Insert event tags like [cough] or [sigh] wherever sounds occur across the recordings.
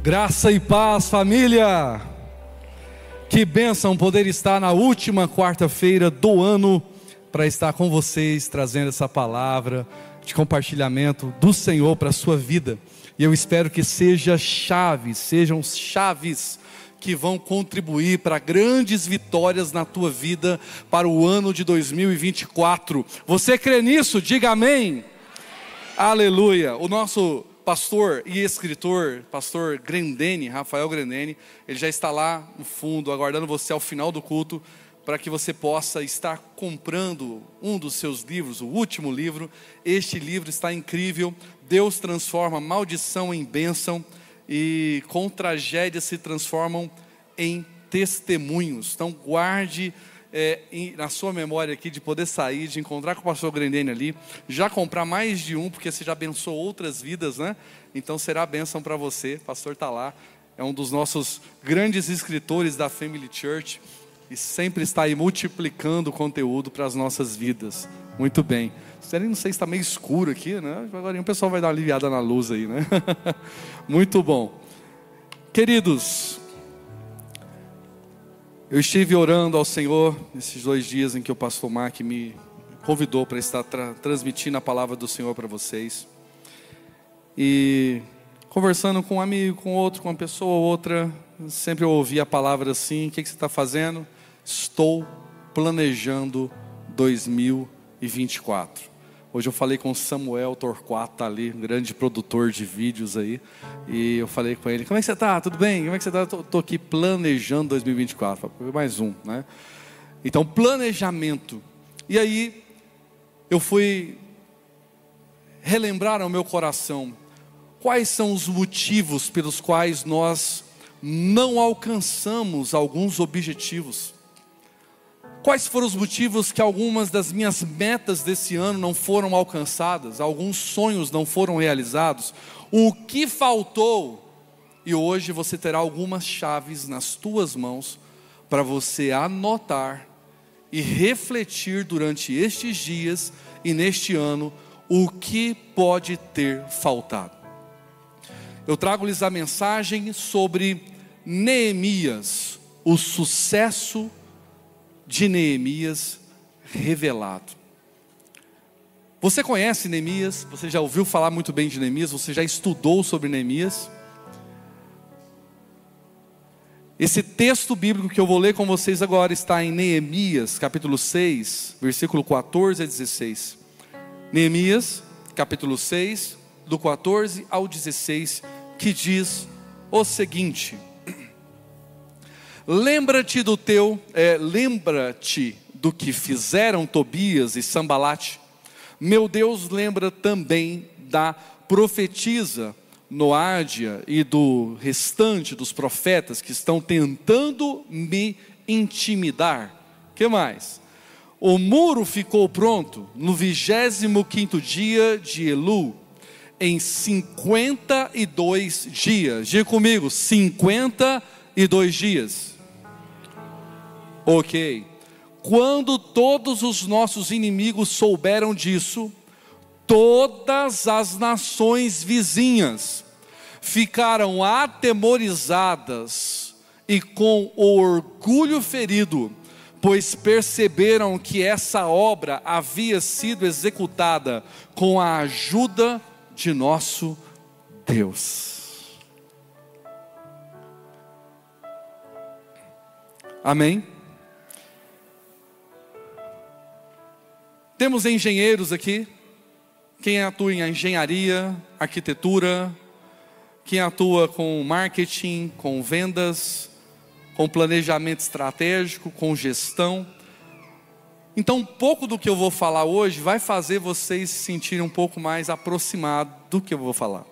Graça e paz, família. Que bênção poder estar na última quarta-feira do ano para estar com vocês, trazendo essa palavra de compartilhamento do Senhor para a sua vida. E eu espero que seja chaves, sejam chaves que vão contribuir para grandes vitórias na tua vida para o ano de 2024. Você crê nisso? Diga amém. amém. Aleluia. O nosso pastor e escritor, pastor Grendene, Rafael Grendene, ele já está lá no fundo, aguardando você ao final do culto, para que você possa estar comprando um dos seus livros, o último livro. Este livro está incrível. Deus transforma maldição em bênção e com tragédias se transformam em testemunhos. Então, guarde é, na sua memória aqui de poder sair, de encontrar com o pastor Grendene ali, já comprar mais de um, porque você já abençoou outras vidas, né? Então será a bênção para você, o pastor está lá, é um dos nossos grandes escritores da Family Church e sempre está aí multiplicando conteúdo para as nossas vidas. Muito bem. Não sei se está meio escuro aqui, né? Agora o pessoal vai dar uma aliviada na luz aí, né? [laughs] Muito bom. Queridos, eu estive orando ao Senhor nesses dois dias em que o pastor Mark me convidou para estar tra transmitindo a palavra do Senhor para vocês. E conversando com um amigo, com outro, com uma pessoa ou outra, sempre eu ouvi a palavra assim: o que, que você está fazendo? Estou planejando 2024. Hoje eu falei com Samuel Torquato ali, um grande produtor de vídeos aí, e eu falei com ele: Como é que você está? Tudo bem? Como é que você está? Estou aqui planejando 2024. Mais um, né? Então, planejamento. E aí, eu fui relembrar ao meu coração quais são os motivos pelos quais nós não alcançamos alguns objetivos. Quais foram os motivos que algumas das minhas metas desse ano não foram alcançadas, alguns sonhos não foram realizados? O que faltou? E hoje você terá algumas chaves nas tuas mãos para você anotar e refletir durante estes dias e neste ano o que pode ter faltado. Eu trago-lhes a mensagem sobre Neemias, o sucesso de Neemias revelado. Você conhece Neemias? Você já ouviu falar muito bem de Neemias? Você já estudou sobre Neemias? Esse texto bíblico que eu vou ler com vocês agora está em Neemias, capítulo 6, versículo 14 a 16. Neemias, capítulo 6, do 14 ao 16, que diz o seguinte: Lembra-te do teu, é, lembra-te do que fizeram Tobias e Sambalate. Meu Deus lembra também da profetisa Noádia e do restante dos profetas que estão tentando me intimidar. Que mais? O muro ficou pronto no vigésimo quinto dia de Elu, em 52 dias. Diga comigo, 52 dias. Ok. Quando todos os nossos inimigos souberam disso, todas as nações vizinhas ficaram atemorizadas e com o orgulho ferido, pois perceberam que essa obra havia sido executada com a ajuda de nosso Deus. Amém? Temos engenheiros aqui. Quem atua em engenharia, arquitetura, quem atua com marketing, com vendas, com planejamento estratégico, com gestão. Então, um pouco do que eu vou falar hoje vai fazer vocês se sentirem um pouco mais aproximados do que eu vou falar.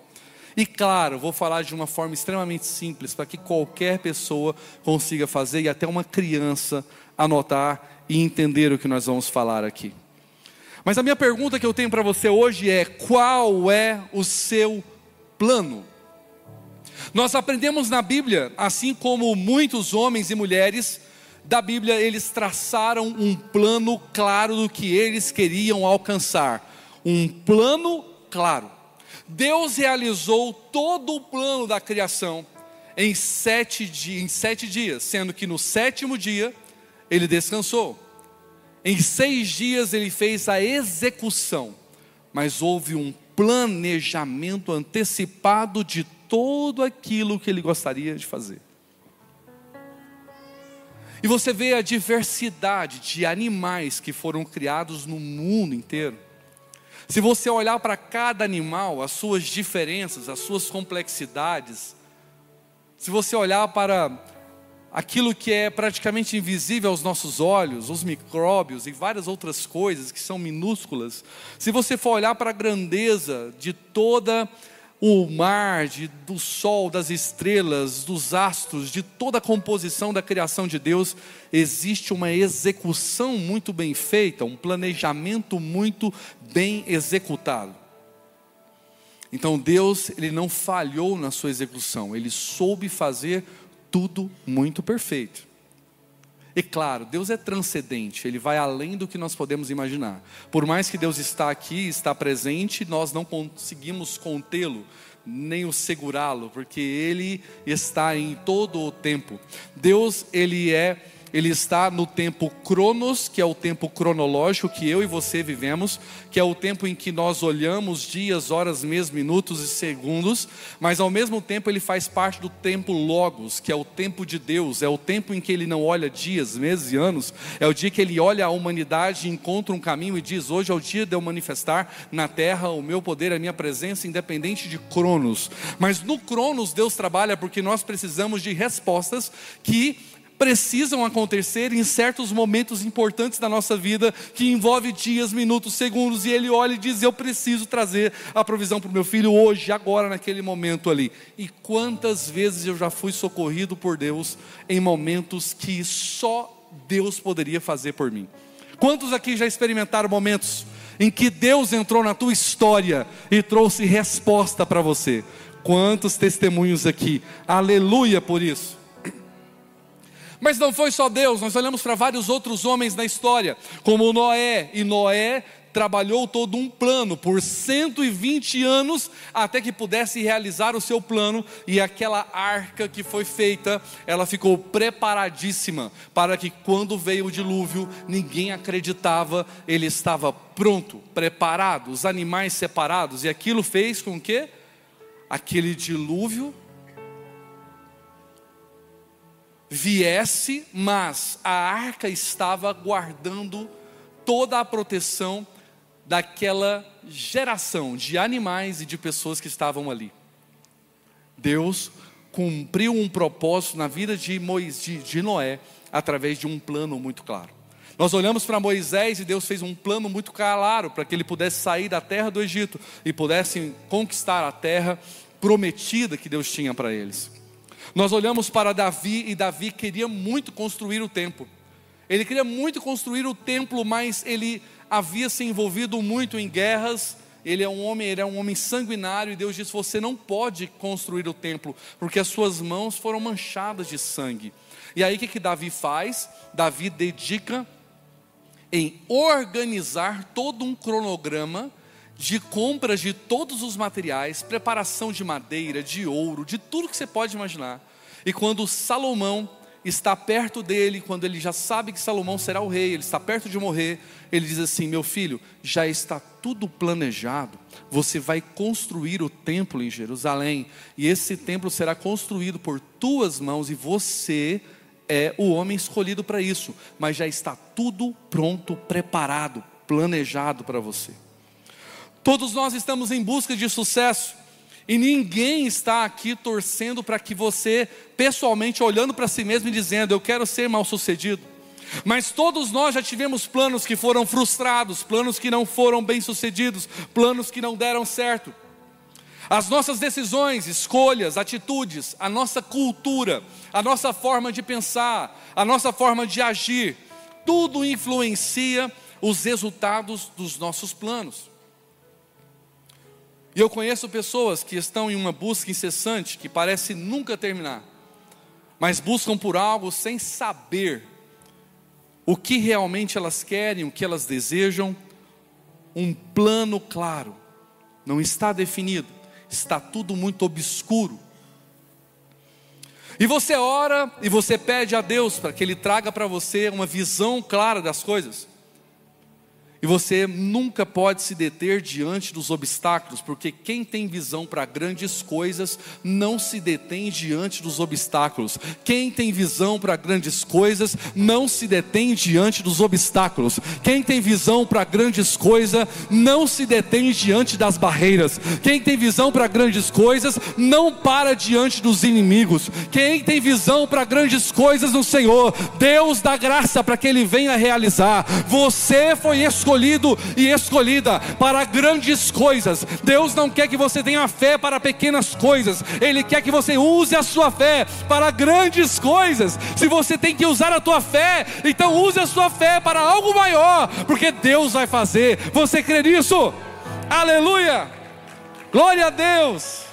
E claro, vou falar de uma forma extremamente simples para que qualquer pessoa consiga fazer e até uma criança anotar e entender o que nós vamos falar aqui. Mas a minha pergunta que eu tenho para você hoje é: qual é o seu plano? Nós aprendemos na Bíblia, assim como muitos homens e mulheres da Bíblia, eles traçaram um plano claro do que eles queriam alcançar. Um plano claro. Deus realizou todo o plano da criação em sete, di em sete dias, sendo que no sétimo dia ele descansou. Em seis dias ele fez a execução, mas houve um planejamento antecipado de todo aquilo que ele gostaria de fazer. E você vê a diversidade de animais que foram criados no mundo inteiro. Se você olhar para cada animal, as suas diferenças, as suas complexidades, se você olhar para aquilo que é praticamente invisível aos nossos olhos, os micróbios e várias outras coisas que são minúsculas, se você for olhar para a grandeza de toda o mar, de, do sol, das estrelas, dos astros, de toda a composição da criação de Deus, existe uma execução muito bem feita, um planejamento muito bem executado. Então Deus, ele não falhou na sua execução, ele soube fazer tudo muito perfeito. E claro, Deus é transcendente, Ele vai além do que nós podemos imaginar. Por mais que Deus está aqui, está presente, nós não conseguimos contê-lo, nem o segurá-lo, porque Ele está em todo o tempo. Deus, Ele é ele está no tempo cronos, que é o tempo cronológico que eu e você vivemos, que é o tempo em que nós olhamos dias, horas, meses, minutos e segundos, mas ao mesmo tempo ele faz parte do tempo logos, que é o tempo de Deus, é o tempo em que ele não olha dias, meses e anos, é o dia que ele olha a humanidade, encontra um caminho e diz: Hoje é o dia de eu manifestar na terra o meu poder, a minha presença, independente de cronos. Mas no cronos Deus trabalha porque nós precisamos de respostas que precisam acontecer em certos momentos importantes da nossa vida, que envolve dias, minutos, segundos, e ele olha e diz: Eu preciso trazer a provisão para o meu filho hoje, agora, naquele momento ali. E quantas vezes eu já fui socorrido por Deus em momentos que só Deus poderia fazer por mim? Quantos aqui já experimentaram momentos em que Deus entrou na tua história e trouxe resposta para você? Quantos testemunhos aqui, aleluia por isso. Mas não foi só Deus, nós olhamos para vários outros homens na história, como Noé, e Noé trabalhou todo um plano por 120 anos até que pudesse realizar o seu plano. E aquela arca que foi feita, ela ficou preparadíssima para que quando veio o dilúvio, ninguém acreditava, ele estava pronto, preparado, os animais separados. E aquilo fez com que aquele dilúvio viesse, mas a arca estava guardando toda a proteção daquela geração de animais e de pessoas que estavam ali. Deus cumpriu um propósito na vida de, Moisés, de, Noé através de um plano muito claro. Nós olhamos para Moisés e Deus fez um plano muito claro para que ele pudesse sair da terra do Egito e pudesse conquistar a terra prometida que Deus tinha para eles. Nós olhamos para Davi e Davi queria muito construir o templo. Ele queria muito construir o templo, mas ele havia se envolvido muito em guerras. Ele é um homem, ele é um homem sanguinário e Deus disse: "Você não pode construir o templo, porque as suas mãos foram manchadas de sangue". E aí o que que Davi faz? Davi dedica em organizar todo um cronograma de compras de todos os materiais, preparação de madeira, de ouro, de tudo que você pode imaginar. E quando Salomão está perto dele, quando ele já sabe que Salomão será o rei, ele está perto de morrer, ele diz assim: Meu filho, já está tudo planejado, você vai construir o templo em Jerusalém, e esse templo será construído por tuas mãos, e você é o homem escolhido para isso, mas já está tudo pronto, preparado, planejado para você. Todos nós estamos em busca de sucesso. E ninguém está aqui torcendo para que você, pessoalmente, olhando para si mesmo e dizendo: Eu quero ser mal sucedido. Mas todos nós já tivemos planos que foram frustrados, planos que não foram bem sucedidos, planos que não deram certo. As nossas decisões, escolhas, atitudes, a nossa cultura, a nossa forma de pensar, a nossa forma de agir, tudo influencia os resultados dos nossos planos. E eu conheço pessoas que estão em uma busca incessante que parece nunca terminar, mas buscam por algo sem saber o que realmente elas querem, o que elas desejam. Um plano claro, não está definido, está tudo muito obscuro. E você ora e você pede a Deus para que Ele traga para você uma visão clara das coisas. Você nunca pode se deter diante dos obstáculos, porque quem tem visão para grandes coisas não se detém diante dos obstáculos. Quem tem visão para grandes coisas não se detém diante dos obstáculos. Quem tem visão para grandes coisas não se detém diante das barreiras. Quem tem visão para grandes coisas não para diante dos inimigos. Quem tem visão para grandes coisas no Senhor, Deus dá graça para que Ele venha realizar. Você foi escolhido escolhido e escolhida para grandes coisas. Deus não quer que você tenha fé para pequenas coisas, Ele quer que você use a sua fé para grandes coisas. Se você tem que usar a tua fé, então use a sua fé para algo maior, porque Deus vai fazer. Você crê nisso? Aleluia! Glória a Deus!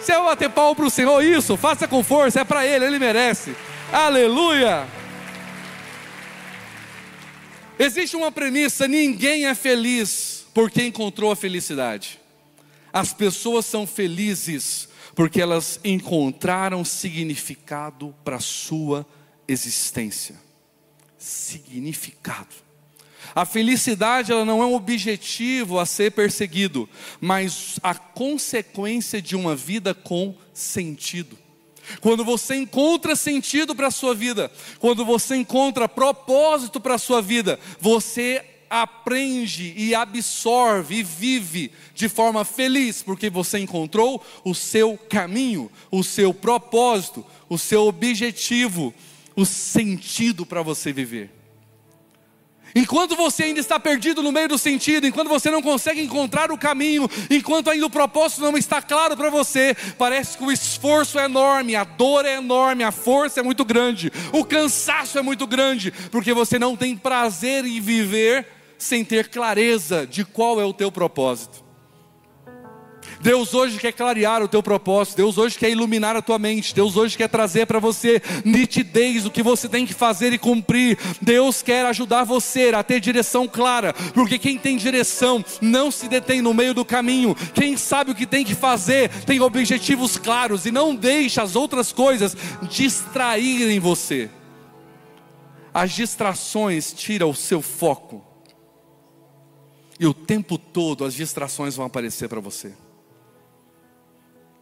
Se eu bater pau para o Senhor, isso, faça com força, é para Ele, Ele merece. Aleluia! Existe uma premissa: ninguém é feliz porque encontrou a felicidade. As pessoas são felizes porque elas encontraram significado para a sua existência. Significado. A felicidade ela não é um objetivo a ser perseguido, mas a consequência de uma vida com sentido. Quando você encontra sentido para a sua vida, quando você encontra propósito para a sua vida, você aprende e absorve e vive de forma feliz, porque você encontrou o seu caminho, o seu propósito, o seu objetivo, o sentido para você viver. Enquanto você ainda está perdido no meio do sentido, enquanto você não consegue encontrar o caminho, enquanto ainda o propósito não está claro para você, parece que o esforço é enorme, a dor é enorme, a força é muito grande, o cansaço é muito grande, porque você não tem prazer em viver sem ter clareza de qual é o teu propósito. Deus hoje quer clarear o teu propósito, Deus hoje quer iluminar a tua mente, Deus hoje quer trazer para você nitidez o que você tem que fazer e cumprir. Deus quer ajudar você a ter direção clara, porque quem tem direção não se detém no meio do caminho. Quem sabe o que tem que fazer, tem objetivos claros e não deixa as outras coisas distraírem você. As distrações tiram o seu foco. E o tempo todo as distrações vão aparecer para você.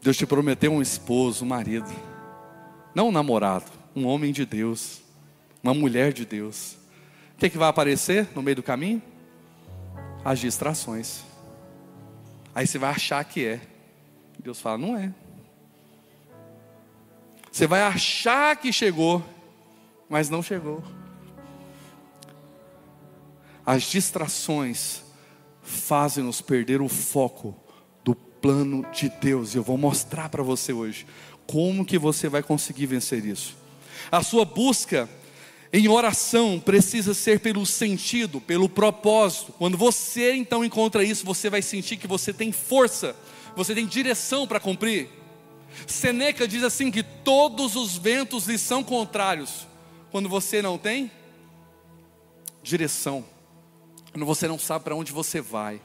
Deus te prometeu um esposo, um marido, não um namorado, um homem de Deus, uma mulher de Deus. O que, é que vai aparecer no meio do caminho? As distrações. Aí você vai achar que é. Deus fala, não é. Você vai achar que chegou, mas não chegou. As distrações fazem-nos perder o foco plano de Deus. Eu vou mostrar para você hoje como que você vai conseguir vencer isso. A sua busca em oração precisa ser pelo sentido, pelo propósito. Quando você então encontra isso, você vai sentir que você tem força, você tem direção para cumprir. Seneca diz assim que todos os ventos lhe são contrários. Quando você não tem direção, quando você não sabe para onde você vai,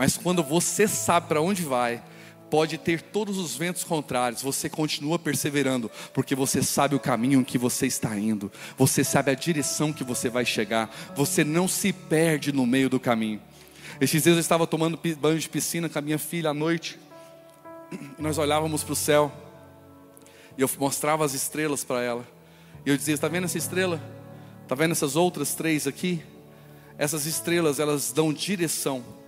mas quando você sabe para onde vai, pode ter todos os ventos contrários, você continua perseverando, porque você sabe o caminho que você está indo, você sabe a direção que você vai chegar, você não se perde no meio do caminho. Estes dias eu estava tomando banho de piscina com a minha filha à noite, e nós olhávamos para o céu, e eu mostrava as estrelas para ela, e eu dizia: Está vendo essa estrela? Está vendo essas outras três aqui? Essas estrelas, elas dão direção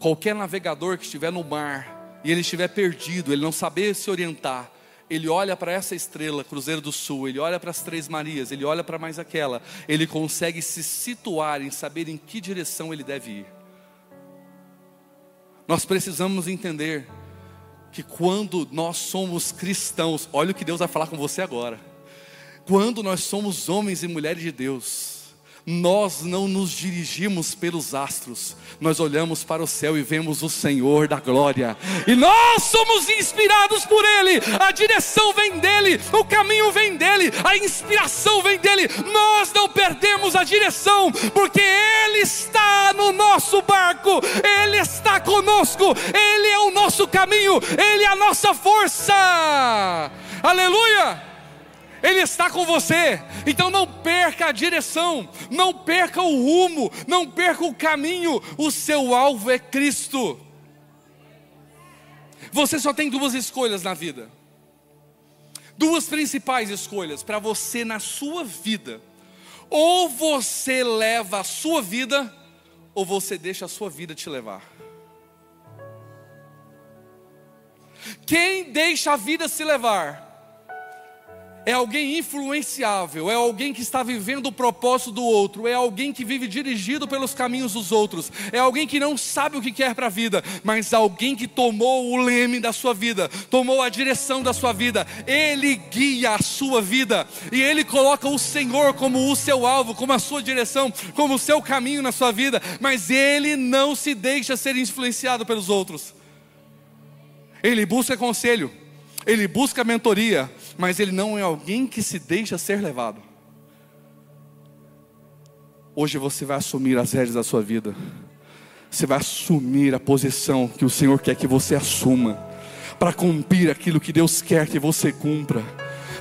Qualquer navegador que estiver no mar e ele estiver perdido, ele não saber se orientar, ele olha para essa estrela, Cruzeiro do Sul, ele olha para as Três Marias, ele olha para mais aquela, ele consegue se situar em saber em que direção ele deve ir. Nós precisamos entender que quando nós somos cristãos, olha o que Deus vai falar com você agora. Quando nós somos homens e mulheres de Deus, nós não nos dirigimos pelos astros, nós olhamos para o céu e vemos o Senhor da glória, e nós somos inspirados por Ele, a direção vem dEle, o caminho vem dEle, a inspiração vem dEle, nós não perdemos a direção, porque Ele está no nosso barco, Ele está conosco, Ele é o nosso caminho, Ele é a nossa força, aleluia! Ele está com você. Então não perca a direção, não perca o rumo, não perca o caminho. O seu alvo é Cristo. Você só tem duas escolhas na vida. Duas principais escolhas para você na sua vida. Ou você leva a sua vida, ou você deixa a sua vida te levar. Quem deixa a vida se levar é alguém influenciável, é alguém que está vivendo o propósito do outro, é alguém que vive dirigido pelos caminhos dos outros, é alguém que não sabe o que quer para a vida, mas alguém que tomou o leme da sua vida, tomou a direção da sua vida, ele guia a sua vida e ele coloca o Senhor como o seu alvo, como a sua direção, como o seu caminho na sua vida, mas ele não se deixa ser influenciado pelos outros. Ele busca conselho, ele busca mentoria, mas ele não é alguém que se deixa ser levado. Hoje você vai assumir as rédeas da sua vida. Você vai assumir a posição que o Senhor quer que você assuma, para cumprir aquilo que Deus quer que você cumpra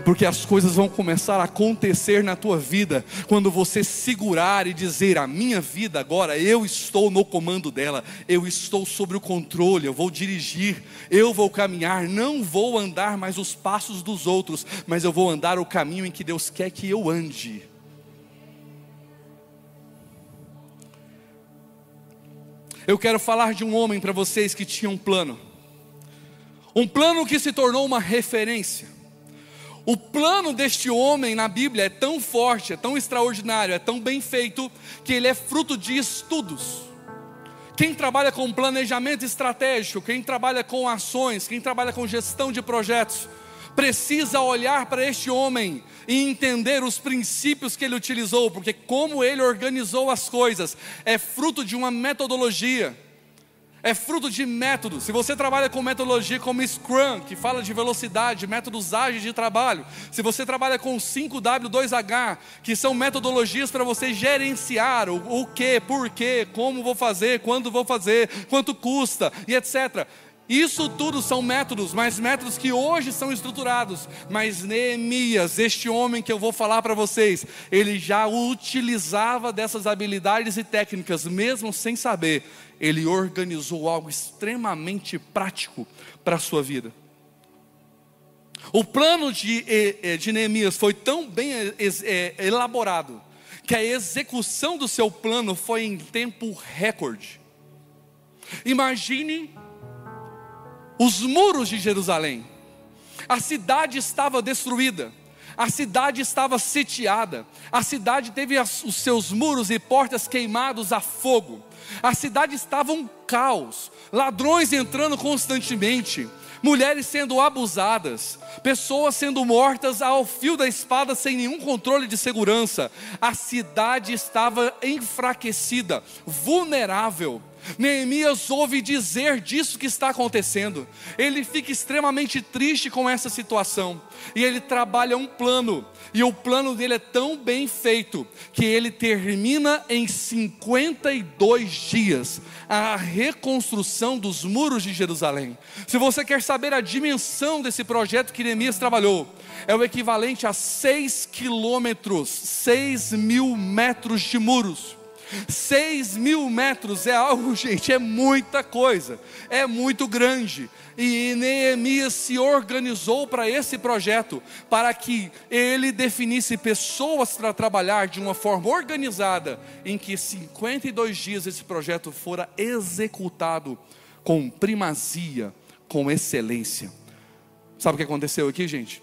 porque as coisas vão começar a acontecer na tua vida. Quando você segurar e dizer: A minha vida agora, eu estou no comando dela, eu estou sobre o controle, eu vou dirigir, eu vou caminhar, não vou andar mais os passos dos outros, mas eu vou andar o caminho em que Deus quer que eu ande. Eu quero falar de um homem para vocês que tinha um plano, um plano que se tornou uma referência o plano deste homem na Bíblia é tão forte, é tão extraordinário, é tão bem feito, que ele é fruto de estudos. Quem trabalha com planejamento estratégico, quem trabalha com ações, quem trabalha com gestão de projetos, precisa olhar para este homem e entender os princípios que ele utilizou, porque como ele organizou as coisas é fruto de uma metodologia é fruto de métodos. Se você trabalha com metodologia como Scrum, que fala de velocidade, métodos ágeis de trabalho, se você trabalha com 5W2H, que são metodologias para você gerenciar o, o que, por quê, como vou fazer, quando vou fazer, quanto custa e etc. Isso tudo são métodos, mas métodos que hoje são estruturados. Mas Neemias, este homem que eu vou falar para vocês, ele já utilizava dessas habilidades e técnicas, mesmo sem saber. Ele organizou algo extremamente prático para a sua vida. O plano de, de Neemias foi tão bem elaborado que a execução do seu plano foi em tempo recorde. Imagine os muros de Jerusalém. A cidade estava destruída, a cidade estava sitiada, a cidade teve os seus muros e portas queimados a fogo, a cidade estava um caos, ladrões entrando constantemente, mulheres sendo abusadas, pessoas sendo mortas ao fio da espada sem nenhum controle de segurança. A cidade estava enfraquecida, vulnerável. Neemias ouve dizer disso que está acontecendo. Ele fica extremamente triste com essa situação. E ele trabalha um plano. E o plano dele é tão bem feito que ele termina em 52 dias a reconstrução dos muros de Jerusalém. Se você quer saber a dimensão desse projeto que Neemias trabalhou, é o equivalente a 6 quilômetros, 6 mil metros de muros. Seis mil metros é algo, [laughs] gente, é muita coisa, é muito grande. E Neemias se organizou para esse projeto, para que ele definisse pessoas para trabalhar de uma forma organizada, em que 52 dias esse projeto fora executado com primazia, com excelência. Sabe o que aconteceu aqui, gente?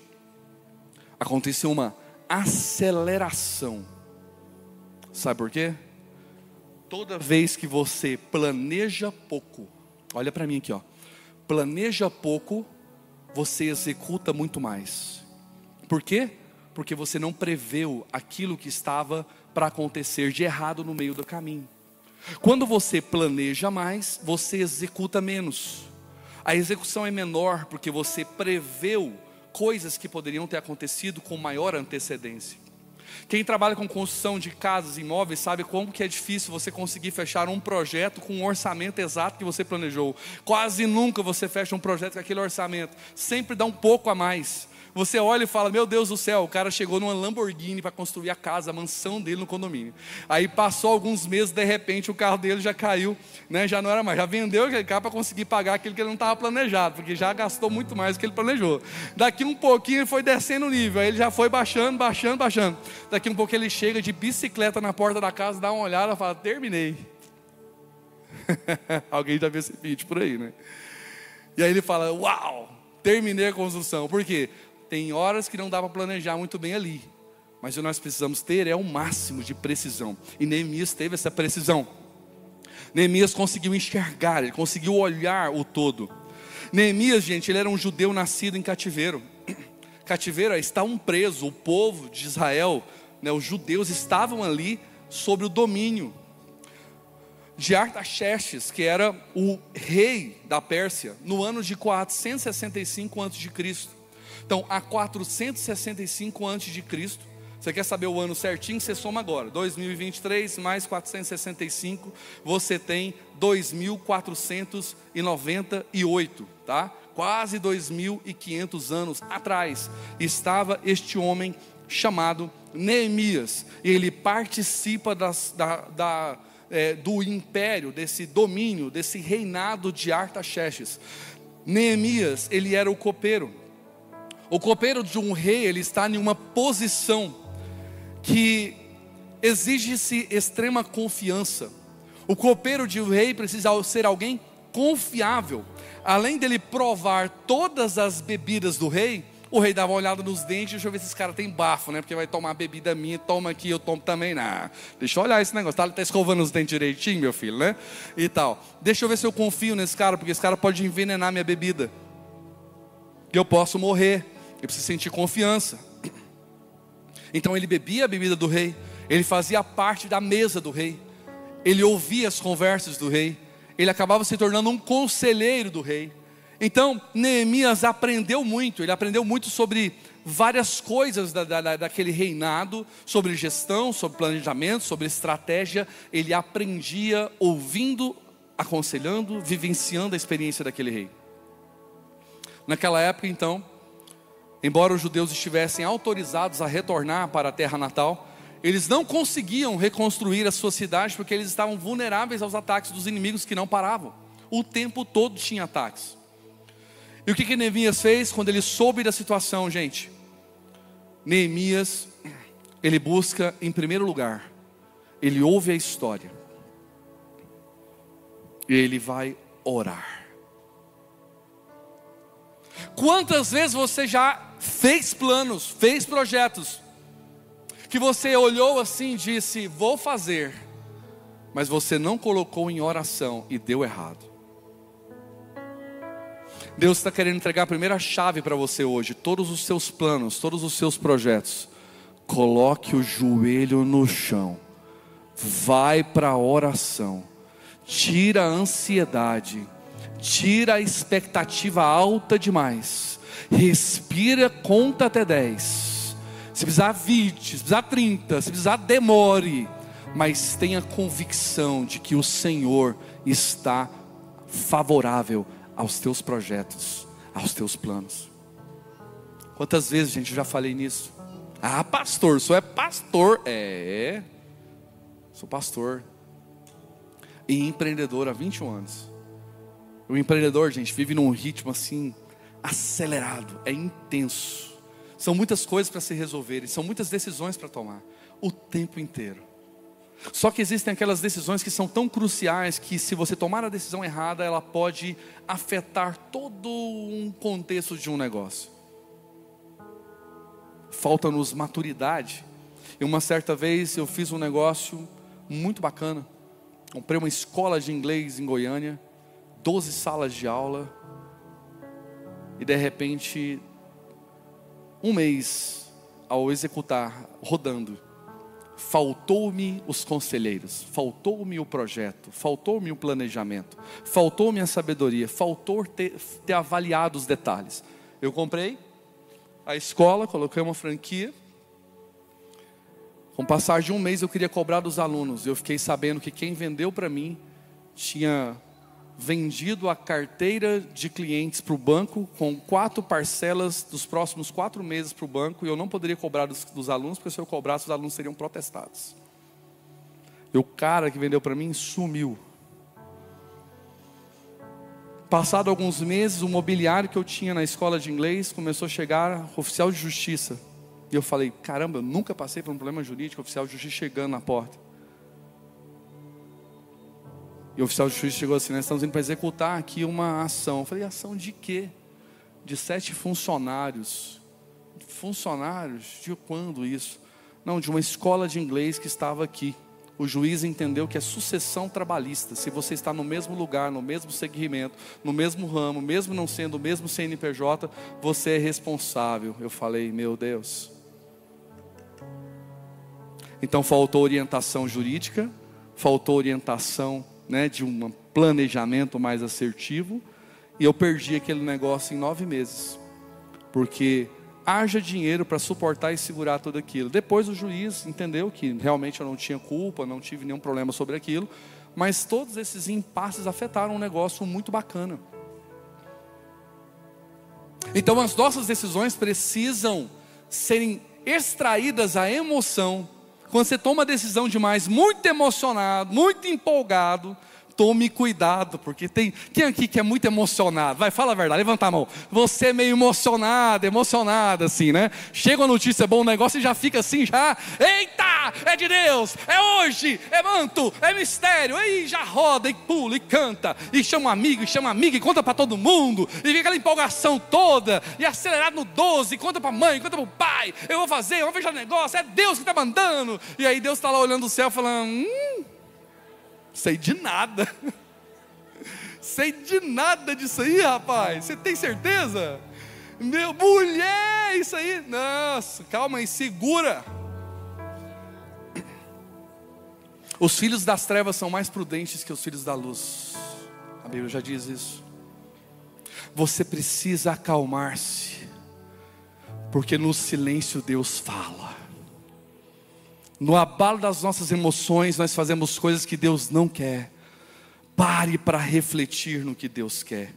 Aconteceu uma aceleração. Sabe por quê? Toda vez que você planeja pouco, olha para mim aqui, ó. Planeja pouco, você executa muito mais. Por quê? Porque você não preveu aquilo que estava para acontecer de errado no meio do caminho. Quando você planeja mais, você executa menos. A execução é menor porque você preveu coisas que poderiam ter acontecido com maior antecedência. Quem trabalha com construção de casas, imóveis, sabe como que é difícil você conseguir fechar um projeto com um orçamento exato que você planejou. Quase nunca você fecha um projeto com aquele orçamento. Sempre dá um pouco a mais. Você olha e fala: Meu Deus do céu, o cara chegou numa Lamborghini para construir a casa, a mansão dele no condomínio. Aí passou alguns meses, de repente o carro dele já caiu, né? já não era mais. Já vendeu aquele carro para conseguir pagar aquilo que ele não estava planejado, porque já gastou muito mais do que ele planejou. Daqui um pouquinho ele foi descendo o nível, aí ele já foi baixando, baixando, baixando. Daqui um pouco ele chega de bicicleta na porta da casa, dá uma olhada e fala: Terminei. [laughs] Alguém já viu esse vídeo por aí, né? E aí ele fala: Uau, terminei a construção. Por quê? Tem horas que não dá para planejar muito bem ali. Mas o que nós precisamos ter é o máximo de precisão. E Neemias teve essa precisão. Neemias conseguiu enxergar, ele conseguiu olhar o todo. Neemias, gente, ele era um judeu nascido em cativeiro. [clears throat] Cativeiro está um preso, o povo de Israel, né, os judeus estavam ali sobre o domínio de Artaxerxes, que era o rei da Pérsia, no ano de 465 a.C. Então, há 465 a.C., você quer saber o ano certinho? Você soma agora. 2023 mais 465, você tem 2498, tá? Quase 2500 anos atrás estava este homem chamado Neemias. Ele participa das, da, da é, do império, desse domínio, desse reinado de Artaxerxes. Neemias, ele era o copeiro. O copeiro de um rei, ele está em uma posição que exige-se extrema confiança. O copeiro de um rei precisa ser alguém confiável. Além dele provar todas as bebidas do rei, o rei dava uma olhada nos dentes, deixa eu ver se esse cara tem bafo, né? Porque vai tomar bebida minha, toma aqui, eu tomo também. Nah, deixa eu olhar esse negócio. Tá, tá escovando os dentes direitinho, meu filho, né? E tal. Deixa eu ver se eu confio nesse cara, porque esse cara pode envenenar minha bebida. E eu posso morrer. Eu preciso sentir confiança. Então ele bebia a bebida do rei, ele fazia parte da mesa do rei, ele ouvia as conversas do rei, ele acabava se tornando um conselheiro do rei. Então, Neemias aprendeu muito, ele aprendeu muito sobre várias coisas da, da, daquele reinado, sobre gestão, sobre planejamento, sobre estratégia. Ele aprendia ouvindo, aconselhando, vivenciando a experiência daquele rei. Naquela época, então, embora os judeus estivessem autorizados a retornar para a terra natal, eles não conseguiam reconstruir a sua cidade porque eles estavam vulneráveis aos ataques dos inimigos que não paravam. O tempo todo tinha ataques. E o que, que Neemias fez quando ele soube da situação, gente? Neemias, ele busca em primeiro lugar, ele ouve a história, e ele vai orar. Quantas vezes você já fez planos, fez projetos, que você olhou assim e disse: Vou fazer, mas você não colocou em oração e deu errado. Deus está querendo entregar a primeira chave para você hoje. Todos os seus planos, todos os seus projetos. Coloque o joelho no chão. Vai para a oração. Tira a ansiedade. Tira a expectativa alta demais. Respira, conta até 10. Se precisar 20, se precisar 30, se precisar demore. Mas tenha convicção de que o Senhor está favorável aos teus projetos, aos teus planos. Quantas vezes, gente, eu já falei nisso? Ah, pastor, sou é pastor. É, sou pastor. E empreendedor há 21 anos. O empreendedor, gente, vive num ritmo assim, acelerado, é intenso. São muitas coisas para se resolverem, são muitas decisões para tomar, o tempo inteiro. Só que existem aquelas decisões que são tão cruciais que, se você tomar a decisão errada, ela pode afetar todo um contexto de um negócio. Falta-nos maturidade. E uma certa vez eu fiz um negócio muito bacana. Comprei uma escola de inglês em Goiânia, 12 salas de aula, e de repente, um mês ao executar, rodando, faltou-me os conselheiros, faltou-me o projeto, faltou-me o planejamento, faltou-me a sabedoria, faltou ter, ter avaliado os detalhes. Eu comprei a escola, coloquei uma franquia. Com passar de um mês eu queria cobrar dos alunos. Eu fiquei sabendo que quem vendeu para mim tinha vendido a carteira de clientes para o banco, com quatro parcelas dos próximos quatro meses para o banco, e eu não poderia cobrar dos, dos alunos, porque se eu cobrasse, os alunos seriam protestados. E o cara que vendeu para mim sumiu. Passado alguns meses, o mobiliário que eu tinha na escola de inglês começou a chegar oficial de justiça. E eu falei: caramba, eu nunca passei por um problema jurídico, oficial de justiça chegando na porta. E o oficial de justiça chegou assim: nós estamos indo para executar aqui uma ação. Eu falei: ação de quê? De sete funcionários. Funcionários? De quando isso? Não, de uma escola de inglês que estava aqui o juiz entendeu que é sucessão trabalhista. Se você está no mesmo lugar, no mesmo segmento, no mesmo ramo, mesmo não sendo o mesmo CNPJ, você é responsável. Eu falei, meu Deus. Então faltou orientação jurídica, faltou orientação né, de um planejamento mais assertivo, e eu perdi aquele negócio em nove meses, porque haja dinheiro para suportar e segurar tudo aquilo. Depois o juiz entendeu que realmente eu não tinha culpa, não tive nenhum problema sobre aquilo, mas todos esses impasses afetaram um negócio muito bacana. Então as nossas decisões precisam serem extraídas a emoção. Quando você toma uma decisão demais, muito emocionado, muito empolgado, tome cuidado, porque tem quem aqui que é muito emocionado? Vai, fala a verdade, levanta a mão. Você é meio emocionado, emocionado assim, né? Chega a notícia bom negócio e já fica assim, já, eita, é de Deus, é hoje, é manto, é mistério, aí já roda e pula e canta, e chama um amigo, e chama amiga, e conta para todo mundo, e vem aquela empolgação toda, e acelerado no 12, conta para mãe, conta para o pai, eu vou fazer, eu vou fechar o negócio, é Deus que está mandando, e aí Deus está lá olhando o céu falando, hum, Sei de nada. [laughs] Sei de nada disso aí, rapaz. Você tem certeza? Meu, mulher, isso aí. Nossa, calma aí, segura. Os filhos das trevas são mais prudentes que os filhos da luz. A Bíblia já diz isso. Você precisa acalmar-se, porque no silêncio Deus fala. No abalo das nossas emoções, nós fazemos coisas que Deus não quer. Pare para refletir no que Deus quer.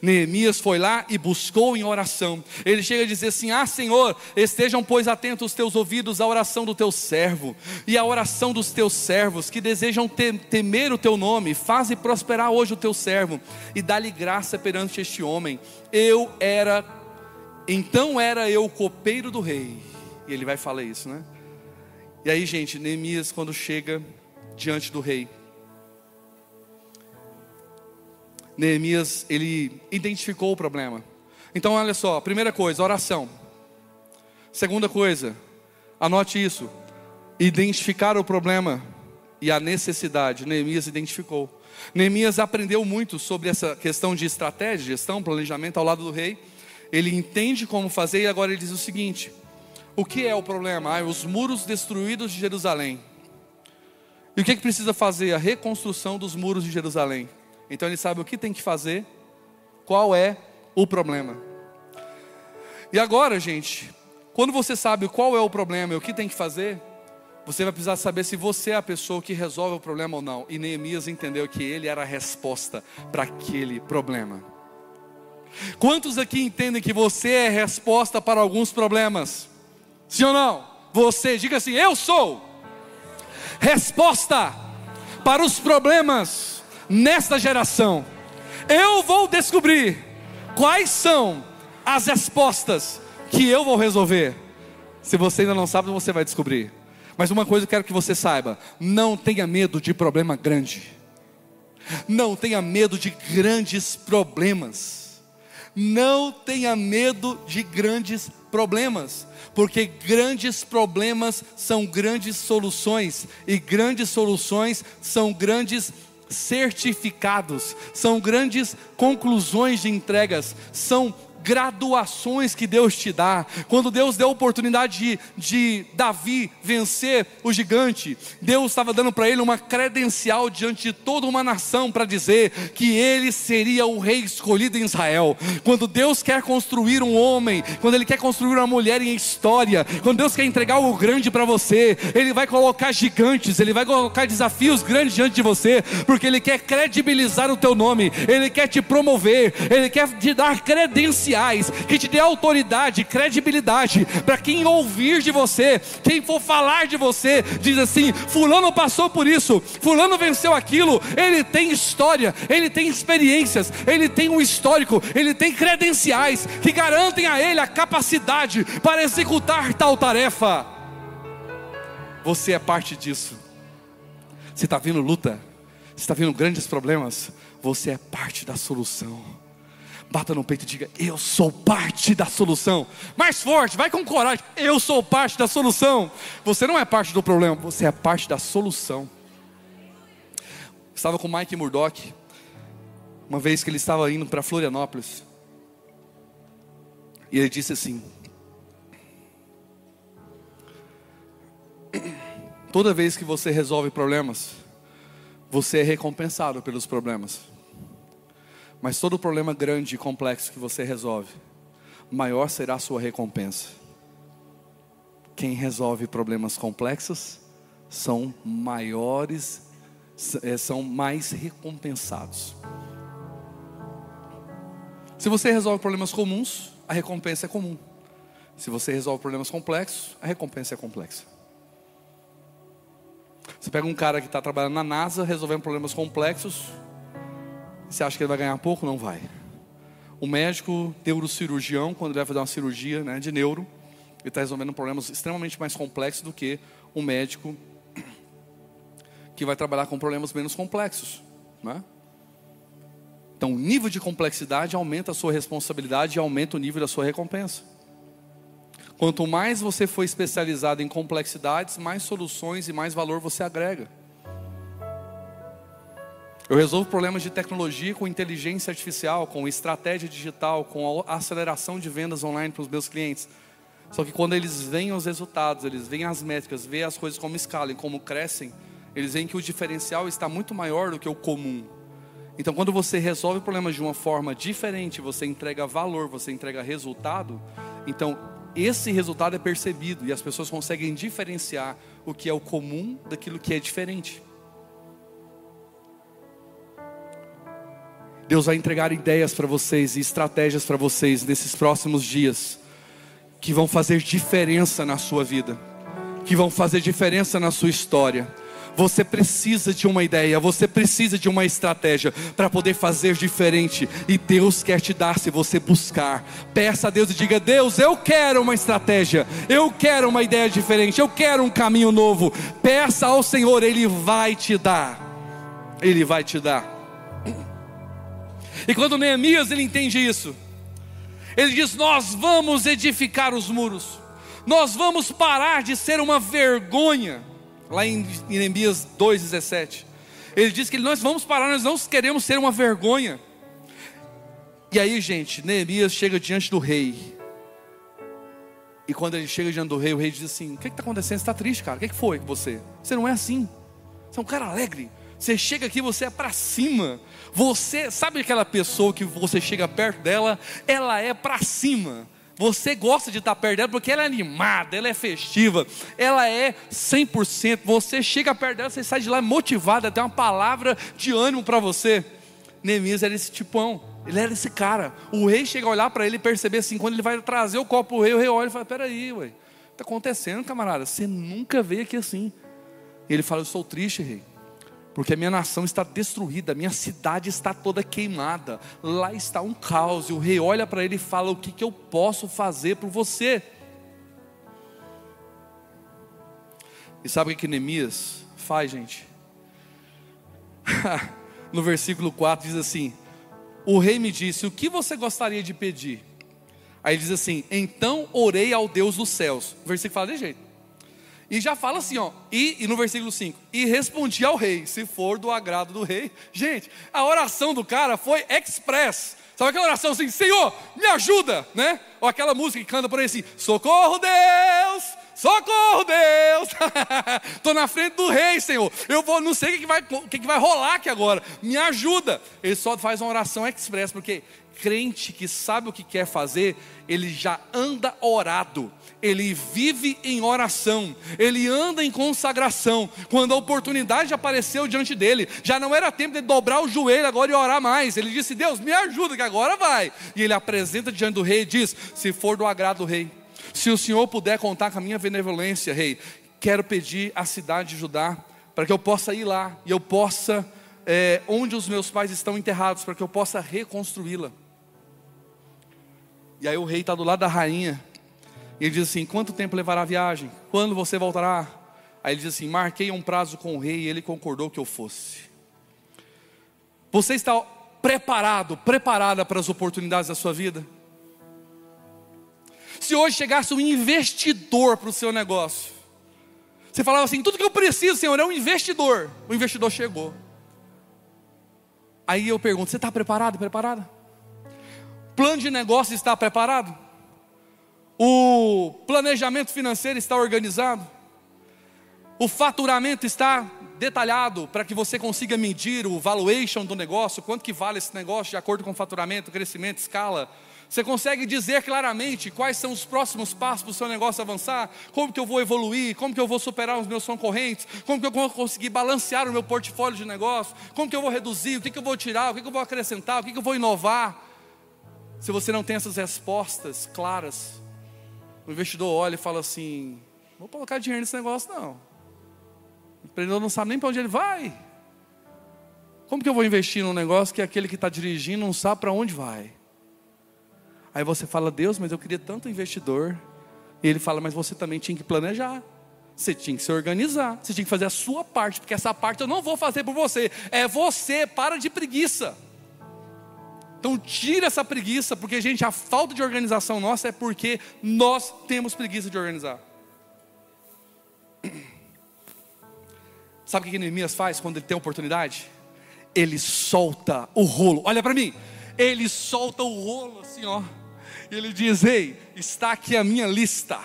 Neemias foi lá e buscou em oração. Ele chega a dizer assim: Ah, Senhor, estejam, pois, atentos os teus ouvidos à oração do teu servo e à oração dos teus servos que desejam temer o teu nome. Faze prosperar hoje o teu servo e dá-lhe graça perante este homem. Eu era, então era eu o copeiro do rei. E ele vai falar isso, né? E aí, gente, Neemias, quando chega diante do rei, Neemias, ele identificou o problema. Então, olha só, primeira coisa, oração. Segunda coisa, anote isso: identificar o problema e a necessidade. Neemias identificou. Neemias aprendeu muito sobre essa questão de estratégia, gestão, planejamento ao lado do rei. Ele entende como fazer e agora ele diz o seguinte: o que é o problema? Ah, os muros destruídos de Jerusalém. E o que, é que precisa fazer? A reconstrução dos muros de Jerusalém. Então ele sabe o que tem que fazer, qual é o problema. E agora, gente, quando você sabe qual é o problema e o que tem que fazer, você vai precisar saber se você é a pessoa que resolve o problema ou não. E Neemias entendeu que ele era a resposta para aquele problema. Quantos aqui entendem que você é a resposta para alguns problemas? Sim ou não? Você, diga assim: Eu sou resposta para os problemas nesta geração. Eu vou descobrir quais são as respostas que eu vou resolver. Se você ainda não sabe, você vai descobrir. Mas uma coisa eu quero que você saiba: não tenha medo de problema grande. Não tenha medo de grandes problemas. Não tenha medo de grandes problemas porque grandes problemas são grandes soluções, e grandes soluções são grandes certificados, são grandes conclusões de entregas, são graduações que Deus te dá. Quando Deus deu a oportunidade de, de Davi vencer o gigante, Deus estava dando para ele uma credencial diante de toda uma nação para dizer que ele seria o rei escolhido em Israel. Quando Deus quer construir um homem, quando Ele quer construir uma mulher em história, quando Deus quer entregar algo grande para você, Ele vai colocar gigantes, Ele vai colocar desafios grandes diante de você, porque Ele quer credibilizar o teu nome, Ele quer te promover, Ele quer te dar que te dê autoridade, credibilidade, para quem ouvir de você, quem for falar de você, diz assim: Fulano passou por isso, Fulano venceu aquilo, ele tem história, ele tem experiências, ele tem um histórico, ele tem credenciais que garantem a ele a capacidade para executar tal tarefa. Você é parte disso. Se está vindo luta, se está vindo grandes problemas, você é parte da solução. Bata no peito e diga: Eu sou parte da solução. Mais forte, vai com coragem. Eu sou parte da solução. Você não é parte do problema, você é parte da solução. Estava com Mike Murdock, uma vez que ele estava indo para Florianópolis. E ele disse assim: Toda vez que você resolve problemas, você é recompensado pelos problemas. Mas todo problema grande e complexo que você resolve, maior será a sua recompensa. Quem resolve problemas complexos são maiores, eh, são mais recompensados. Se você resolve problemas comuns, a recompensa é comum. Se você resolve problemas complexos, a recompensa é complexa. Você pega um cara que está trabalhando na NASA, resolvendo problemas complexos, você acha que ele vai ganhar pouco? Não vai. O médico neurocirurgião, quando ele vai fazer uma cirurgia né, de neuro, ele está resolvendo problemas extremamente mais complexos do que um médico que vai trabalhar com problemas menos complexos. Né? Então, o nível de complexidade aumenta a sua responsabilidade e aumenta o nível da sua recompensa. Quanto mais você for especializado em complexidades, mais soluções e mais valor você agrega. Eu resolvo problemas de tecnologia com inteligência artificial, com estratégia digital, com aceleração de vendas online para os meus clientes. Só que quando eles veem os resultados, eles veem as métricas, veem as coisas como escalam como crescem, eles veem que o diferencial está muito maior do que o comum. Então, quando você resolve problemas de uma forma diferente, você entrega valor, você entrega resultado, então esse resultado é percebido e as pessoas conseguem diferenciar o que é o comum daquilo que é diferente. Deus vai entregar ideias para vocês e estratégias para vocês nesses próximos dias que vão fazer diferença na sua vida, que vão fazer diferença na sua história. Você precisa de uma ideia, você precisa de uma estratégia para poder fazer diferente. E Deus quer te dar se você buscar. Peça a Deus e diga: Deus, eu quero uma estratégia, eu quero uma ideia diferente, eu quero um caminho novo. Peça ao Senhor, Ele vai te dar. Ele vai te dar. E quando Neemias ele entende isso, ele diz: Nós vamos edificar os muros, nós vamos parar de ser uma vergonha lá em Neemias 2,17. Ele diz que nós vamos parar, nós não queremos ser uma vergonha. E aí, gente, Neemias chega diante do rei. E quando ele chega diante do rei, o rei diz assim: O que está acontecendo? Você está triste, cara? O que, foi com você? Você não é assim. Você é um cara alegre. Você chega aqui, você é para cima. Você sabe aquela pessoa que você chega perto dela, ela é para cima. Você gosta de estar perto dela porque ela é animada, ela é festiva, ela é 100%. Você chega perto dela, você sai de lá motivado, tem uma palavra de ânimo para você. Neemias era esse tipão, ele era esse cara. O rei chega a olhar para ele e perceber assim, quando ele vai trazer o copo o rei, o rei olha e fala: Peraí, ué, está acontecendo, camarada? Você nunca veio aqui assim. E ele fala: Eu sou triste, rei porque a minha nação está destruída, a minha cidade está toda queimada, lá está um caos, e o rei olha para ele e fala: O que, que eu posso fazer por você? E sabe o que, que Neemias faz, gente? [laughs] no versículo 4 diz assim: O rei me disse: O que você gostaria de pedir? Aí diz assim: Então orei ao Deus dos céus. O versículo fala de jeito. E já fala assim, ó, e, e no versículo 5, e respondi ao rei, se for do agrado do rei. Gente, a oração do cara foi express. Sabe aquela oração assim, Senhor, me ajuda, né? Ou aquela música que canta por aí assim, socorro Deus, socorro Deus. [laughs] Estou na frente do rei, Senhor. Eu vou, não sei o que, que vai, o que, que vai rolar aqui agora. Me ajuda. Ele só faz uma oração express, porque crente que sabe o que quer fazer, ele já anda orado ele vive em oração, ele anda em consagração. Quando a oportunidade apareceu diante dele, já não era tempo de dobrar o joelho agora e orar mais. Ele disse: Deus, me ajuda, que agora vai. E ele apresenta diante do rei e diz: Se for do agrado do rei, se o senhor puder contar com a minha benevolência, rei, quero pedir à cidade de Judá para que eu possa ir lá e eu possa, é, onde os meus pais estão enterrados, para que eu possa reconstruí-la. E aí o rei está do lado da rainha e ele diz assim: Quanto tempo levará a viagem? Quando você voltará? Aí ele diz assim: Marquei um prazo com o rei e ele concordou que eu fosse. Você está preparado, preparada para as oportunidades da sua vida? Se hoje chegasse um investidor para o seu negócio, você falava assim: tudo que eu preciso, Senhor, é um investidor. O investidor chegou. Aí eu pergunto: você está preparado, preparada? Plano de negócio está preparado? O planejamento financeiro está organizado. O faturamento está detalhado para que você consiga medir o valuation do negócio, quanto que vale esse negócio de acordo com o faturamento, crescimento, escala. Você consegue dizer claramente quais são os próximos passos para o seu negócio avançar? Como que eu vou evoluir? Como que eu vou superar os meus concorrentes? Como que eu vou conseguir balancear o meu portfólio de negócio? Como que eu vou reduzir? O que, que eu vou tirar? O que, que eu vou acrescentar? O que, que eu vou inovar? Se você não tem essas respostas claras, o investidor olha e fala assim: vou colocar dinheiro nesse negócio, não. O empreendedor não sabe nem para onde ele vai. Como que eu vou investir num negócio que aquele que está dirigindo não sabe para onde vai? Aí você fala, Deus, mas eu queria tanto investidor. E ele fala, mas você também tinha que planejar. Você tinha que se organizar. Você tinha que fazer a sua parte, porque essa parte eu não vou fazer por você. É você, para de preguiça. Então tira essa preguiça, porque gente, a falta de organização nossa é porque nós temos preguiça de organizar. [clears throat] Sabe o que Neemias faz quando ele tem oportunidade? Ele solta o rolo. Olha para mim. Ele solta o rolo assim, ó. E ele diz: Ei, está aqui a minha lista.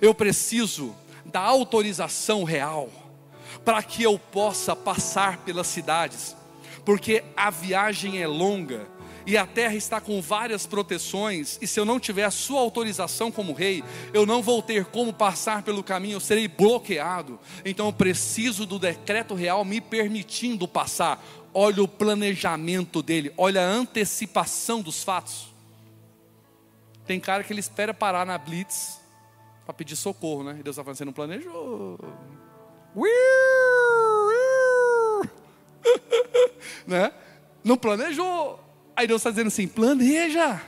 Eu preciso da autorização real para que eu possa passar pelas cidades porque a viagem é longa e a terra está com várias proteções, e se eu não tiver a sua autorização como rei, eu não vou ter como passar pelo caminho, eu serei bloqueado. Então eu preciso do decreto real me permitindo passar. Olha o planejamento dele, olha a antecipação dos fatos. Tem cara que ele espera parar na blitz para pedir socorro, né? E Deus está falando, você não planejou. né? Não planejou. Aí Deus está dizendo assim: planeja.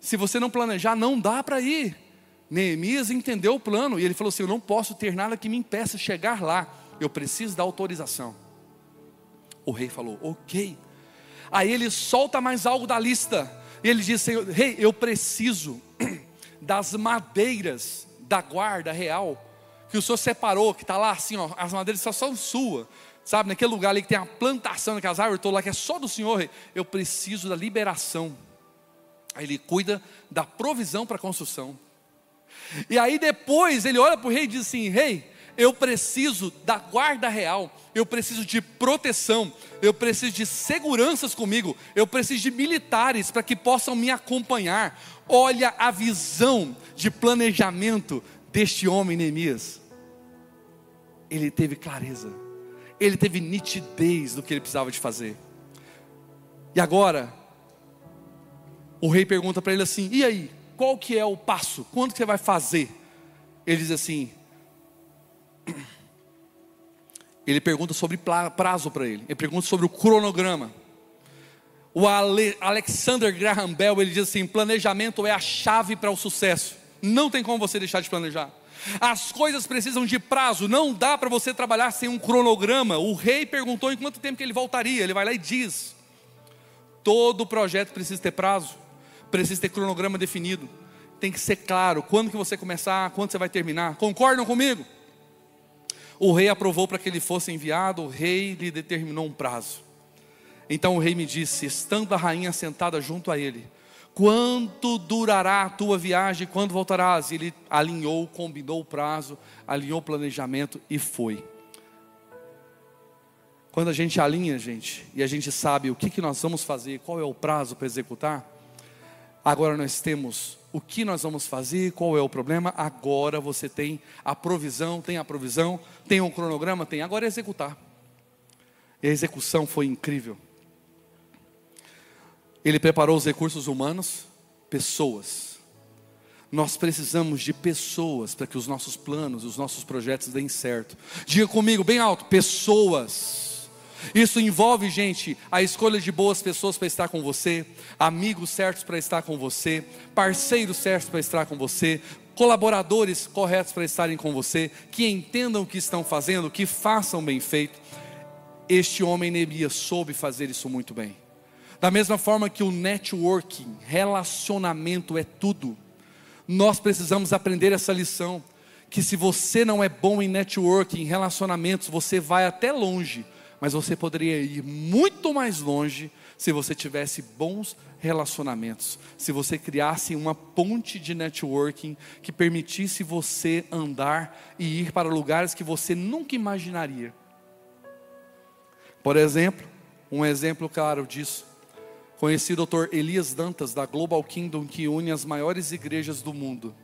Se você não planejar, não dá para ir. Neemias entendeu o plano e ele falou assim: Eu não posso ter nada que me impeça de chegar lá. Eu preciso da autorização. O rei falou: Ok. Aí ele solta mais algo da lista. E ele diz: Senhor, rei, eu preciso [clears throat] das madeiras da guarda real que o senhor separou, que está lá assim, ó, as madeiras só são suas sabe, naquele lugar ali que tem a plantação daquelas árvores todas lá, que é só do Senhor, eu preciso da liberação. Aí ele cuida da provisão para a construção. E aí depois ele olha para o rei e diz assim: Rei, eu preciso da guarda real, eu preciso de proteção, eu preciso de seguranças comigo, eu preciso de militares para que possam me acompanhar. Olha a visão de planejamento deste homem, Neemias. Ele teve clareza ele teve nitidez do que ele precisava de fazer. E agora, o rei pergunta para ele assim: "E aí, qual que é o passo? Quando que você vai fazer?" Ele diz assim: [clears throat] Ele pergunta sobre prazo para ele. Ele pergunta sobre o cronograma. O Ale Alexander Graham Bell ele diz assim: planejamento é a chave para o sucesso. Não tem como você deixar de planejar. As coisas precisam de prazo, não dá para você trabalhar sem um cronograma. O rei perguntou em quanto tempo que ele voltaria. Ele vai lá e diz: todo projeto precisa ter prazo, precisa ter cronograma definido. Tem que ser claro quando que você começar, quando você vai terminar. Concordam comigo? O rei aprovou para que ele fosse enviado, o rei lhe determinou um prazo. Então o rei me disse, estando a rainha sentada junto a ele: Quanto durará a tua viagem? Quando voltarás? Ele alinhou, combinou o prazo, alinhou o planejamento e foi. Quando a gente alinha, gente, e a gente sabe o que, que nós vamos fazer, qual é o prazo para executar, agora nós temos o que nós vamos fazer, qual é o problema, agora você tem a provisão, tem a provisão, tem um cronograma, tem, agora é executar. E a execução foi incrível. Ele preparou os recursos humanos, pessoas. Nós precisamos de pessoas para que os nossos planos, os nossos projetos deem certo. Diga comigo, bem alto: pessoas. Isso envolve, gente, a escolha de boas pessoas para estar com você, amigos certos para estar com você, parceiros certos para estar com você, colaboradores corretos para estarem com você, que entendam o que estão fazendo, que façam bem feito. Este homem Neemias soube fazer isso muito bem. Da mesma forma que o networking, relacionamento é tudo. Nós precisamos aprender essa lição. Que se você não é bom em networking, em relacionamentos, você vai até longe, mas você poderia ir muito mais longe se você tivesse bons relacionamentos, se você criasse uma ponte de networking que permitisse você andar e ir para lugares que você nunca imaginaria. Por exemplo, um exemplo claro disso Conheci o Dr. Elias Dantas, da Global Kingdom, que une as maiores igrejas do mundo.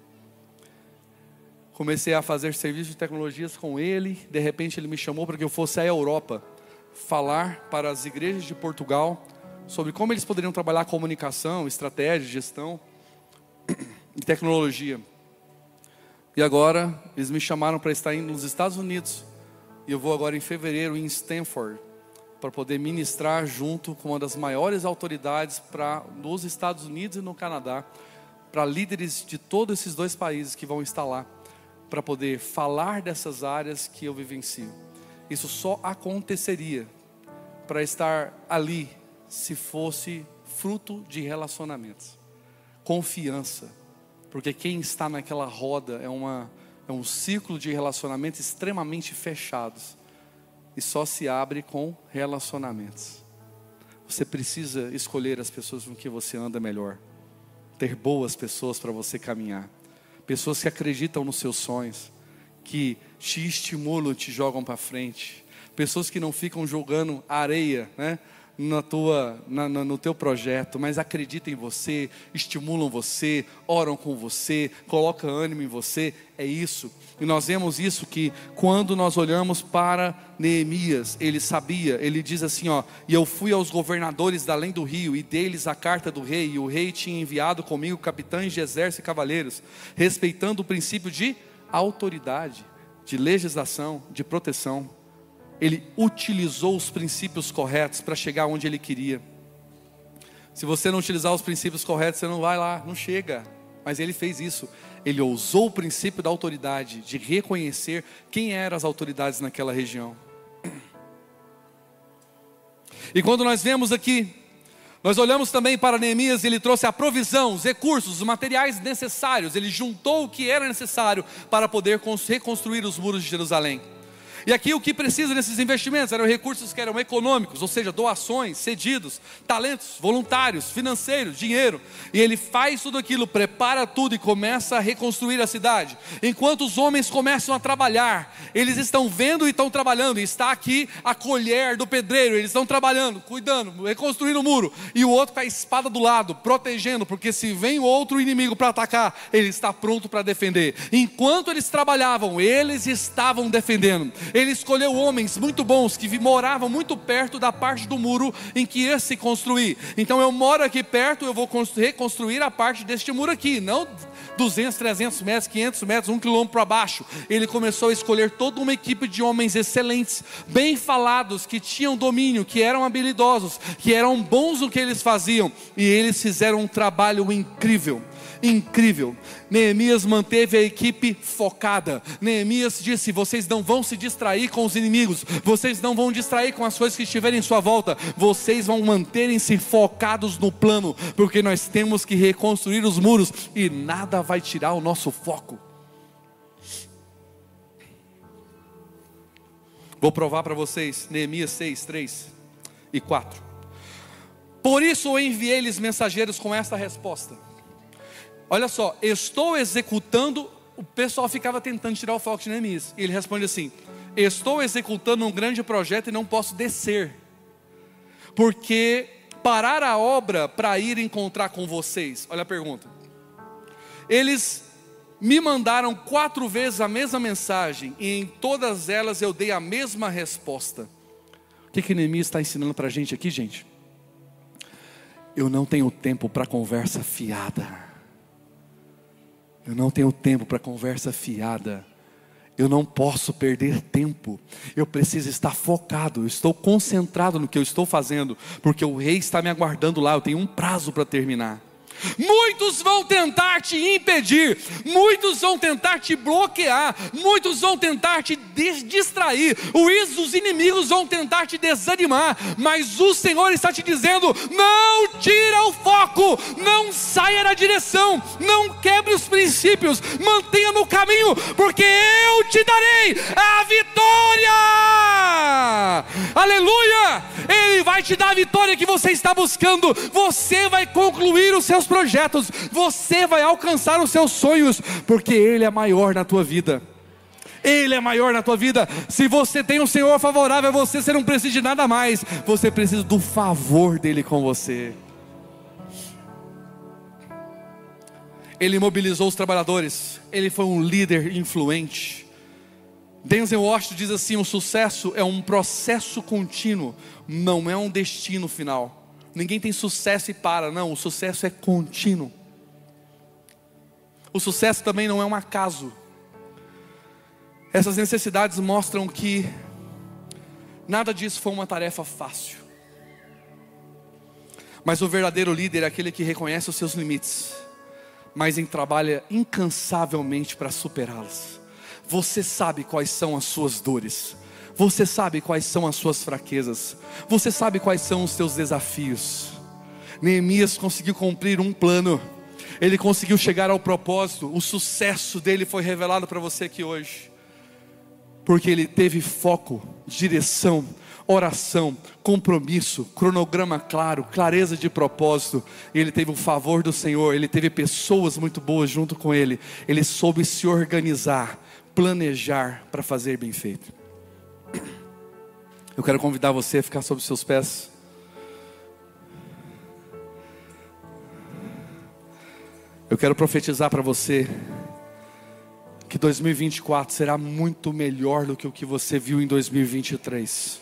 Comecei a fazer serviço de tecnologias com ele. De repente, ele me chamou para que eu fosse à Europa falar para as igrejas de Portugal sobre como eles poderiam trabalhar comunicação, estratégia, gestão [clears throat] e tecnologia. E agora, eles me chamaram para estar indo nos Estados Unidos. E eu vou agora em fevereiro em Stanford para poder ministrar junto com uma das maiores autoridades para nos Estados Unidos e no Canadá, para líderes de todos esses dois países que vão estar lá, para poder falar dessas áreas que eu vivencio. Isso só aconteceria para estar ali se fosse fruto de relacionamentos, confiança, porque quem está naquela roda é, uma, é um ciclo de relacionamentos extremamente fechados e só se abre com relacionamentos. Você precisa escolher as pessoas com quem você anda melhor, ter boas pessoas para você caminhar, pessoas que acreditam nos seus sonhos, que te estimulam, te jogam para frente, pessoas que não ficam jogando areia, né? Na tua, na, no teu projeto, mas acreditam em você, estimulam você, oram com você, colocam ânimo em você, é isso. E nós vemos isso que quando nós olhamos para Neemias, ele sabia, ele diz assim, ó, e eu fui aos governadores da além do rio e deles a carta do rei, e o rei tinha enviado comigo capitães de exército e cavaleiros, respeitando o princípio de autoridade, de legislação, de proteção ele utilizou os princípios corretos para chegar onde ele queria. Se você não utilizar os princípios corretos, você não vai lá, não chega. Mas ele fez isso. Ele usou o princípio da autoridade, de reconhecer quem eram as autoridades naquela região. E quando nós vemos aqui, nós olhamos também para Neemias, ele trouxe a provisão, os recursos, os materiais necessários, ele juntou o que era necessário para poder reconstruir os muros de Jerusalém. E aqui o que precisa desses investimentos eram recursos que eram econômicos, ou seja, doações, cedidos, talentos, voluntários, financeiros, dinheiro. E ele faz tudo aquilo, prepara tudo e começa a reconstruir a cidade. Enquanto os homens começam a trabalhar, eles estão vendo e estão trabalhando. E está aqui a colher do pedreiro, eles estão trabalhando, cuidando, reconstruindo o muro. E o outro com a espada do lado, protegendo, porque se vem outro inimigo para atacar, ele está pronto para defender. Enquanto eles trabalhavam, eles estavam defendendo ele escolheu homens muito bons que moravam muito perto da parte do muro em que ia se construir. Então eu moro aqui perto, eu vou reconstruir a parte deste muro aqui, não 200, 300 metros, 500 metros, um quilômetro para baixo. Ele começou a escolher toda uma equipe de homens excelentes, bem falados, que tinham domínio, que eram habilidosos, que eram bons no que eles faziam, e eles fizeram um trabalho incrível incrível. Neemias manteve a equipe focada. Neemias disse: vocês não vão se distrair com os inimigos, vocês não vão distrair com as coisas que estiverem em sua volta, vocês vão manterem-se focados no plano, porque nós temos que reconstruir os muros e nada vai tirar o nosso foco. Vou provar para vocês, Neemias 6, 3 e 4. Por isso eu enviei-lhes mensageiros com esta resposta. Olha só, estou executando. O pessoal ficava tentando tirar o foco de Neemias. E ele responde assim: Estou executando um grande projeto e não posso descer, porque parar a obra para ir encontrar com vocês. Olha a pergunta. Eles me mandaram quatro vezes a mesma mensagem, e em todas elas eu dei a mesma resposta. O que, que Neemias está ensinando para a gente aqui, gente? Eu não tenho tempo para conversa fiada. Eu não tenho tempo para conversa fiada. Eu não posso perder tempo. Eu preciso estar focado. Eu estou concentrado no que eu estou fazendo, porque o rei está me aguardando lá. Eu tenho um prazo para terminar. Muitos vão tentar te impedir, muitos vão tentar te bloquear, muitos vão tentar te distrair, os inimigos vão tentar te desanimar, mas o Senhor está te dizendo: não tira o foco, não saia da direção, não quebre os princípios, mantenha no caminho, porque eu te darei a vitória. Aleluia! Ele vai te dar a vitória que você está buscando, você vai concluir os seus projetos, você vai alcançar os seus sonhos, porque Ele é maior na tua vida. Ele é maior na tua vida. Se você tem um Senhor favorável você, você não precisa de nada mais. Você precisa do favor dele com você. Ele mobilizou os trabalhadores. Ele foi um líder influente. Denzel Washington diz assim: o sucesso é um processo contínuo, não é um destino final. Ninguém tem sucesso e para, não, o sucesso é contínuo. O sucesso também não é um acaso. Essas necessidades mostram que nada disso foi uma tarefa fácil. Mas o verdadeiro líder é aquele que reconhece os seus limites, mas em trabalha incansavelmente para superá-los. Você sabe quais são as suas dores. Você sabe quais são as suas fraquezas. Você sabe quais são os seus desafios. Neemias conseguiu cumprir um plano. Ele conseguiu chegar ao propósito. O sucesso dele foi revelado para você aqui hoje. Porque ele teve foco, direção, oração, compromisso, cronograma claro, clareza de propósito. Ele teve o favor do Senhor, ele teve pessoas muito boas junto com ele. Ele soube se organizar, planejar para fazer bem feito. Eu quero convidar você a ficar sobre seus pés. Eu quero profetizar para você que 2024 será muito melhor do que o que você viu em 2023.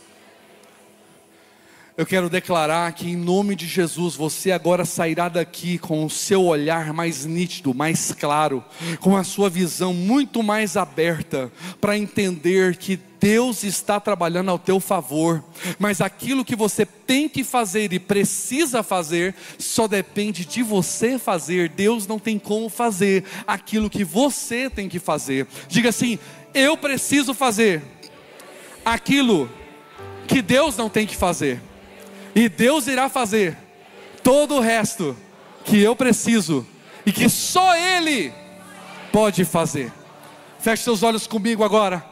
Eu quero declarar que, em nome de Jesus, você agora sairá daqui com o seu olhar mais nítido, mais claro, com a sua visão muito mais aberta, para entender que Deus está trabalhando ao teu favor, mas aquilo que você tem que fazer e precisa fazer, só depende de você fazer. Deus não tem como fazer aquilo que você tem que fazer. Diga assim: eu preciso fazer aquilo que Deus não tem que fazer e Deus irá fazer todo o resto que eu preciso e que só Ele pode fazer. Feche seus olhos comigo agora.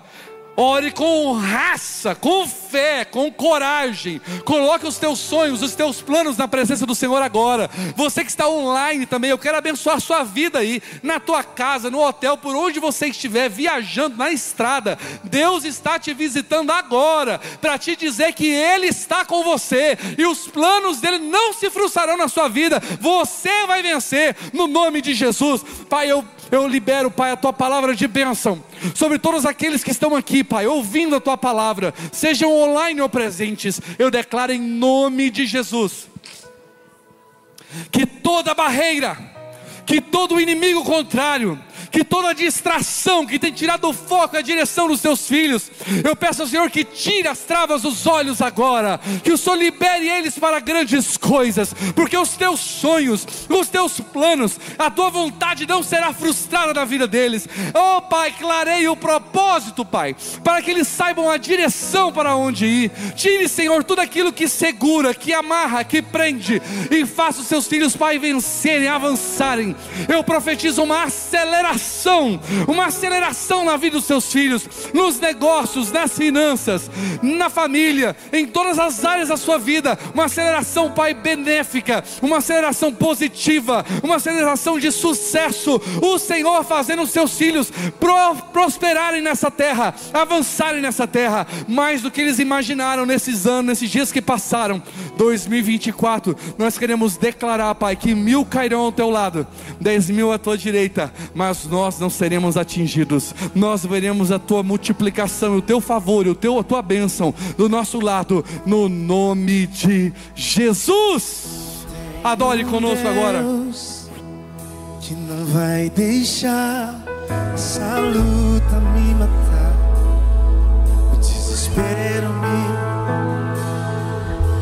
Ore com raça, com fé, com coragem. Coloque os teus sonhos, os teus planos na presença do Senhor agora. Você que está online também, eu quero abençoar sua vida aí, na tua casa, no hotel, por onde você estiver, viajando na estrada. Deus está te visitando agora para te dizer que Ele está com você e os planos dele não se frustrarão na sua vida. Você vai vencer no nome de Jesus. Pai, eu eu libero, Pai, a tua palavra de bênção sobre todos aqueles que estão aqui, Pai, ouvindo a tua palavra, sejam online ou presentes. Eu declaro em nome de Jesus que toda barreira, que todo inimigo contrário, que toda distração que tem tirado o foco e a direção dos teus filhos, eu peço ao Senhor que tire as travas dos olhos agora, que o Senhor libere eles para grandes coisas, porque os teus sonhos, os teus planos, a tua vontade não será frustrada na vida deles. Oh Pai, clareie o propósito, Pai, para que eles saibam a direção para onde ir. Tire, Senhor, tudo aquilo que segura, que amarra, que prende, e faça os seus filhos, Pai, vencerem, avançarem. Eu profetizo uma aceleração aceleração, uma aceleração na vida dos seus filhos, nos negócios, nas finanças, na família, em todas as áreas da sua vida, uma aceleração, Pai, benéfica, uma aceleração positiva, uma aceleração de sucesso. O Senhor fazendo os seus filhos pro, prosperarem nessa terra, avançarem nessa terra, mais do que eles imaginaram nesses anos, nesses dias que passaram. 2024, nós queremos declarar, Pai, que mil cairão ao teu lado, dez mil à tua direita, mas nós não seremos atingidos. Nós veremos a tua multiplicação, o teu favor, o teu, a tua bênção do nosso lado, no nome de Jesus. Adore conosco agora. Que não vai deixar essa luta me matar, o desespero me